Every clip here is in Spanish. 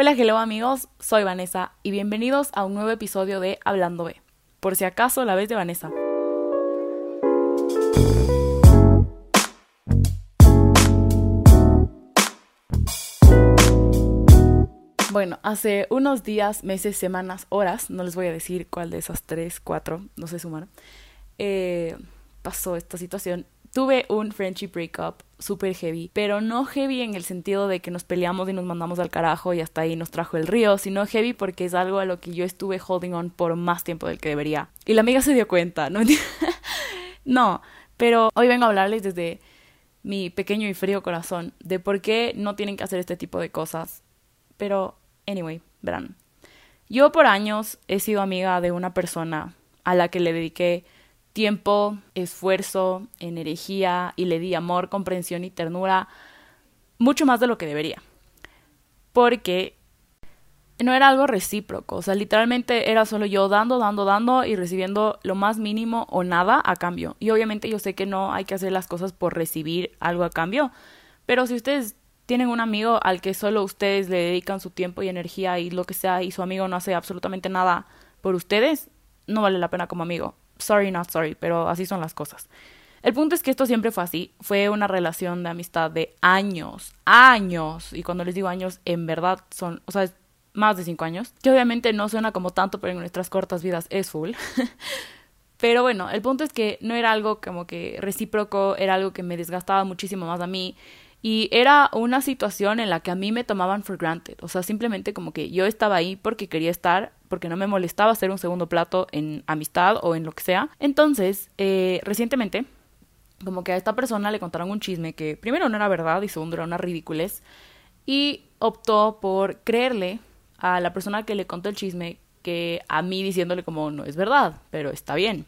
Hola, hello amigos, soy Vanessa y bienvenidos a un nuevo episodio de Hablando B. Por si acaso la vez de Vanessa. Bueno, hace unos días, meses, semanas, horas, no les voy a decir cuál de esas tres, cuatro, no sé sumar, eh, pasó esta situación. Tuve un friendship breakup super heavy, pero no heavy en el sentido de que nos peleamos y nos mandamos al carajo y hasta ahí nos trajo el río, sino heavy porque es algo a lo que yo estuve holding on por más tiempo del que debería. Y la amiga se dio cuenta, ¿no? no, pero hoy vengo a hablarles desde mi pequeño y frío corazón de por qué no tienen que hacer este tipo de cosas. Pero Anyway, verán. Yo por años he sido amiga de una persona a la que le dediqué tiempo, esfuerzo, energía y le di amor, comprensión y ternura mucho más de lo que debería. Porque no era algo recíproco, o sea, literalmente era solo yo dando, dando, dando y recibiendo lo más mínimo o nada a cambio. Y obviamente yo sé que no hay que hacer las cosas por recibir algo a cambio, pero si ustedes tienen un amigo al que solo ustedes le dedican su tiempo y energía y lo que sea y su amigo no hace absolutamente nada por ustedes, no vale la pena como amigo. Sorry, not sorry, pero así son las cosas. El punto es que esto siempre fue así. Fue una relación de amistad de años, años. Y cuando les digo años, en verdad son, o sea, más de cinco años. Que obviamente no suena como tanto, pero en nuestras cortas vidas es full. pero bueno, el punto es que no era algo como que recíproco, era algo que me desgastaba muchísimo más a mí. Y era una situación en la que a mí me tomaban for granted. O sea, simplemente como que yo estaba ahí porque quería estar, porque no me molestaba hacer un segundo plato en amistad o en lo que sea. Entonces, eh, recientemente, como que a esta persona le contaron un chisme que primero no era verdad y segundo era una ridiculez. Y optó por creerle a la persona que le contó el chisme que a mí diciéndole como no es verdad, pero está bien.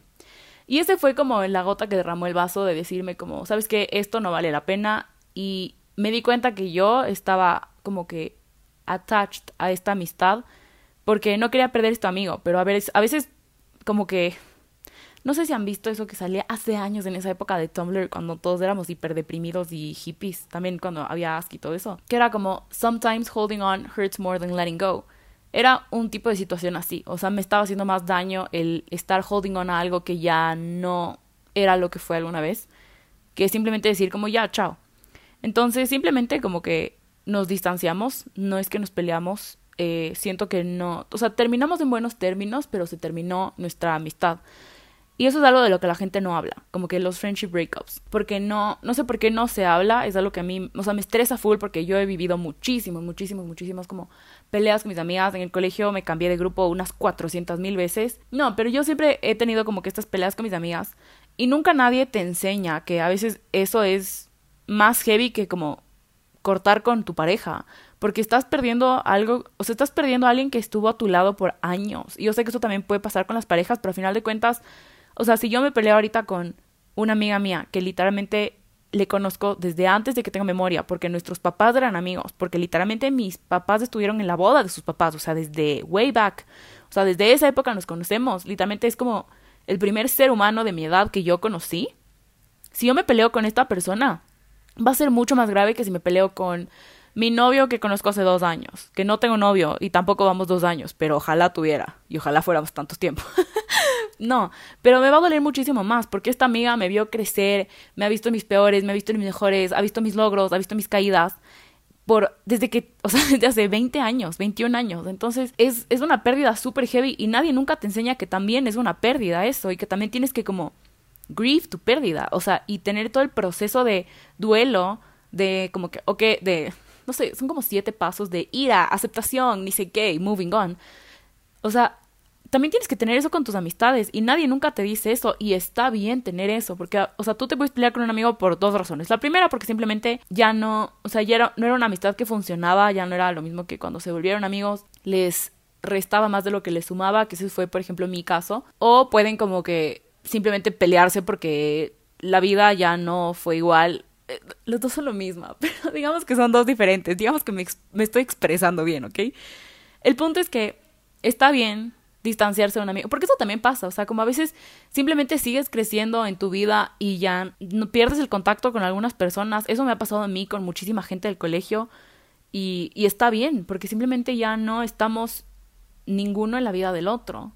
Y ese fue como la gota que derramó el vaso de decirme como, sabes que esto no vale la pena, y me di cuenta que yo estaba como que attached a esta amistad porque no quería perder este amigo, pero a veces, a veces como que no sé si han visto eso que salía hace años en esa época de Tumblr cuando todos éramos hiper deprimidos y hippies, también cuando había ASCII y todo eso, que era como sometimes holding on hurts more than letting go. Era un tipo de situación así, o sea, me estaba haciendo más daño el estar holding on a algo que ya no era lo que fue alguna vez, que simplemente decir como ya, chao. Entonces, simplemente como que nos distanciamos, no es que nos peleamos, eh, siento que no, o sea, terminamos en buenos términos, pero se terminó nuestra amistad. Y eso es algo de lo que la gente no habla, como que los friendship breakups, porque no, no sé por qué no se habla, es algo que a mí, o sea, me estresa full porque yo he vivido muchísimos, muchísimos, muchísimas como peleas con mis amigas, en el colegio me cambié de grupo unas 400 mil veces, no, pero yo siempre he tenido como que estas peleas con mis amigas y nunca nadie te enseña que a veces eso es más heavy que como cortar con tu pareja, porque estás perdiendo algo, o sea, estás perdiendo a alguien que estuvo a tu lado por años. Y yo sé que eso también puede pasar con las parejas, pero al final de cuentas, o sea, si yo me peleo ahorita con una amiga mía que literalmente le conozco desde antes de que tenga memoria, porque nuestros papás eran amigos, porque literalmente mis papás estuvieron en la boda de sus papás, o sea, desde way back, o sea, desde esa época nos conocemos, literalmente es como el primer ser humano de mi edad que yo conocí. Si yo me peleo con esta persona, va a ser mucho más grave que si me peleo con mi novio que conozco hace dos años, que no tengo novio y tampoco vamos dos años, pero ojalá tuviera y ojalá fuéramos tantos tiempo. no, pero me va a doler muchísimo más porque esta amiga me vio crecer, me ha visto mis peores, me ha visto mis mejores, ha visto mis logros, ha visto mis caídas por desde que, o sea, desde hace 20 años, 21 años. Entonces, es, es una pérdida súper heavy y nadie nunca te enseña que también es una pérdida eso y que también tienes que como grief, tu pérdida, o sea, y tener todo el proceso de duelo, de como que, ok, de, no sé, son como siete pasos de ira, aceptación, ni sé qué, moving on. O sea, también tienes que tener eso con tus amistades y nadie nunca te dice eso y está bien tener eso porque, o sea, tú te puedes pelear con un amigo por dos razones. La primera porque simplemente ya no, o sea, ya no era una amistad que funcionaba, ya no era lo mismo que cuando se volvieron amigos, les restaba más de lo que les sumaba, que ese fue, por ejemplo, mi caso. O pueden como que simplemente pelearse porque la vida ya no fue igual. Eh, los dos son lo mismo, pero digamos que son dos diferentes. Digamos que me, estoy expresando bien, ¿ok? El punto es que está bien distanciarse de un amigo, porque eso también pasa, o sea, como a veces simplemente sigues creciendo en tu vida y ya no pierdes el contacto con algunas personas, eso me ha pasado a mí con muchísima gente del colegio y está bien, porque simplemente ya no estamos ninguno en la vida del otro.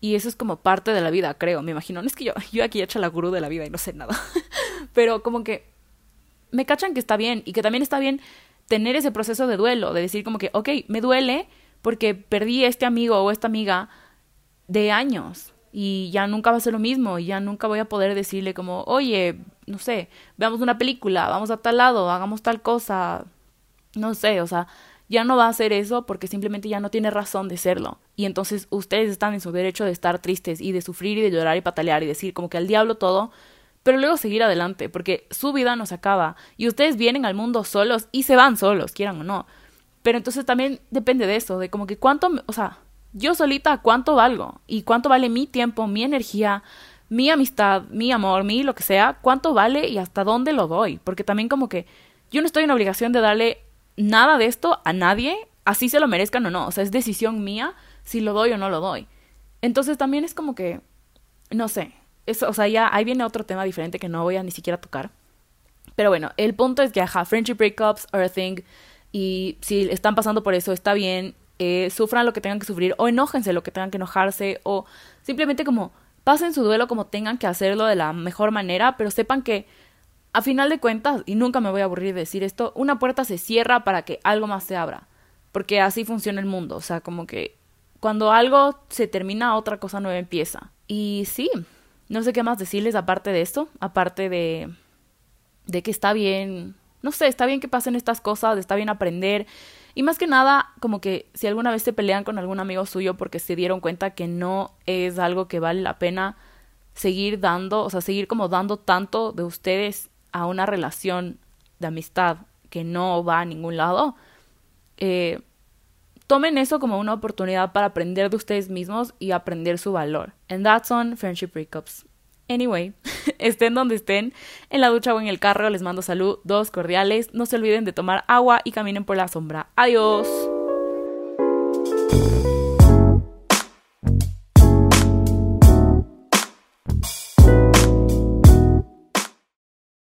Y eso es como parte de la vida, creo, me imagino. No es que yo, yo aquí he hecho la gurú de la vida y no sé nada. Pero como que me cachan que está bien y que también está bien tener ese proceso de duelo, de decir como que, ok, me duele porque perdí este amigo o esta amiga de años y ya nunca va a ser lo mismo y ya nunca voy a poder decirle como, oye, no sé, veamos una película, vamos a tal lado, hagamos tal cosa, no sé, o sea, ya no va a hacer eso porque simplemente ya no tiene razón de serlo. Y entonces ustedes están en su derecho de estar tristes y de sufrir y de llorar y patalear y decir como que al diablo todo, pero luego seguir adelante, porque su vida no se acaba y ustedes vienen al mundo solos y se van solos, quieran o no. Pero entonces también depende de eso, de como que cuánto, o sea, yo solita cuánto valgo y cuánto vale mi tiempo, mi energía, mi amistad, mi amor, mi lo que sea, cuánto vale y hasta dónde lo doy, porque también como que yo no estoy en obligación de darle nada de esto a nadie, así se lo merezcan o no, o sea, es decisión mía si lo doy o no lo doy. Entonces también es como que, no sé, o sea, ya ahí viene otro tema diferente que no voy a ni siquiera tocar. Pero bueno, el punto es que, ajá, friendship breakups are a thing. Y si están pasando por eso, está bien. Eh, sufran lo que tengan que sufrir. O enójense lo que tengan que enojarse. O simplemente como pasen su duelo como tengan que hacerlo de la mejor manera. Pero sepan que, a final de cuentas, y nunca me voy a aburrir de decir esto, una puerta se cierra para que algo más se abra. Porque así funciona el mundo. O sea, como que cuando algo se termina, otra cosa nueva empieza. Y sí, no sé qué más decirles aparte de esto, aparte de, de que está bien, no sé, está bien que pasen estas cosas, está bien aprender. Y más que nada, como que si alguna vez se pelean con algún amigo suyo porque se dieron cuenta que no es algo que vale la pena seguir dando, o sea, seguir como dando tanto de ustedes a una relación de amistad que no va a ningún lado, eh, tomen eso como una oportunidad para aprender de ustedes mismos y aprender su valor. And that's on friendship breakups. Anyway, estén donde estén, en la ducha o en el carro, les mando salud, dos cordiales. No se olviden de tomar agua y caminen por la sombra. Adiós.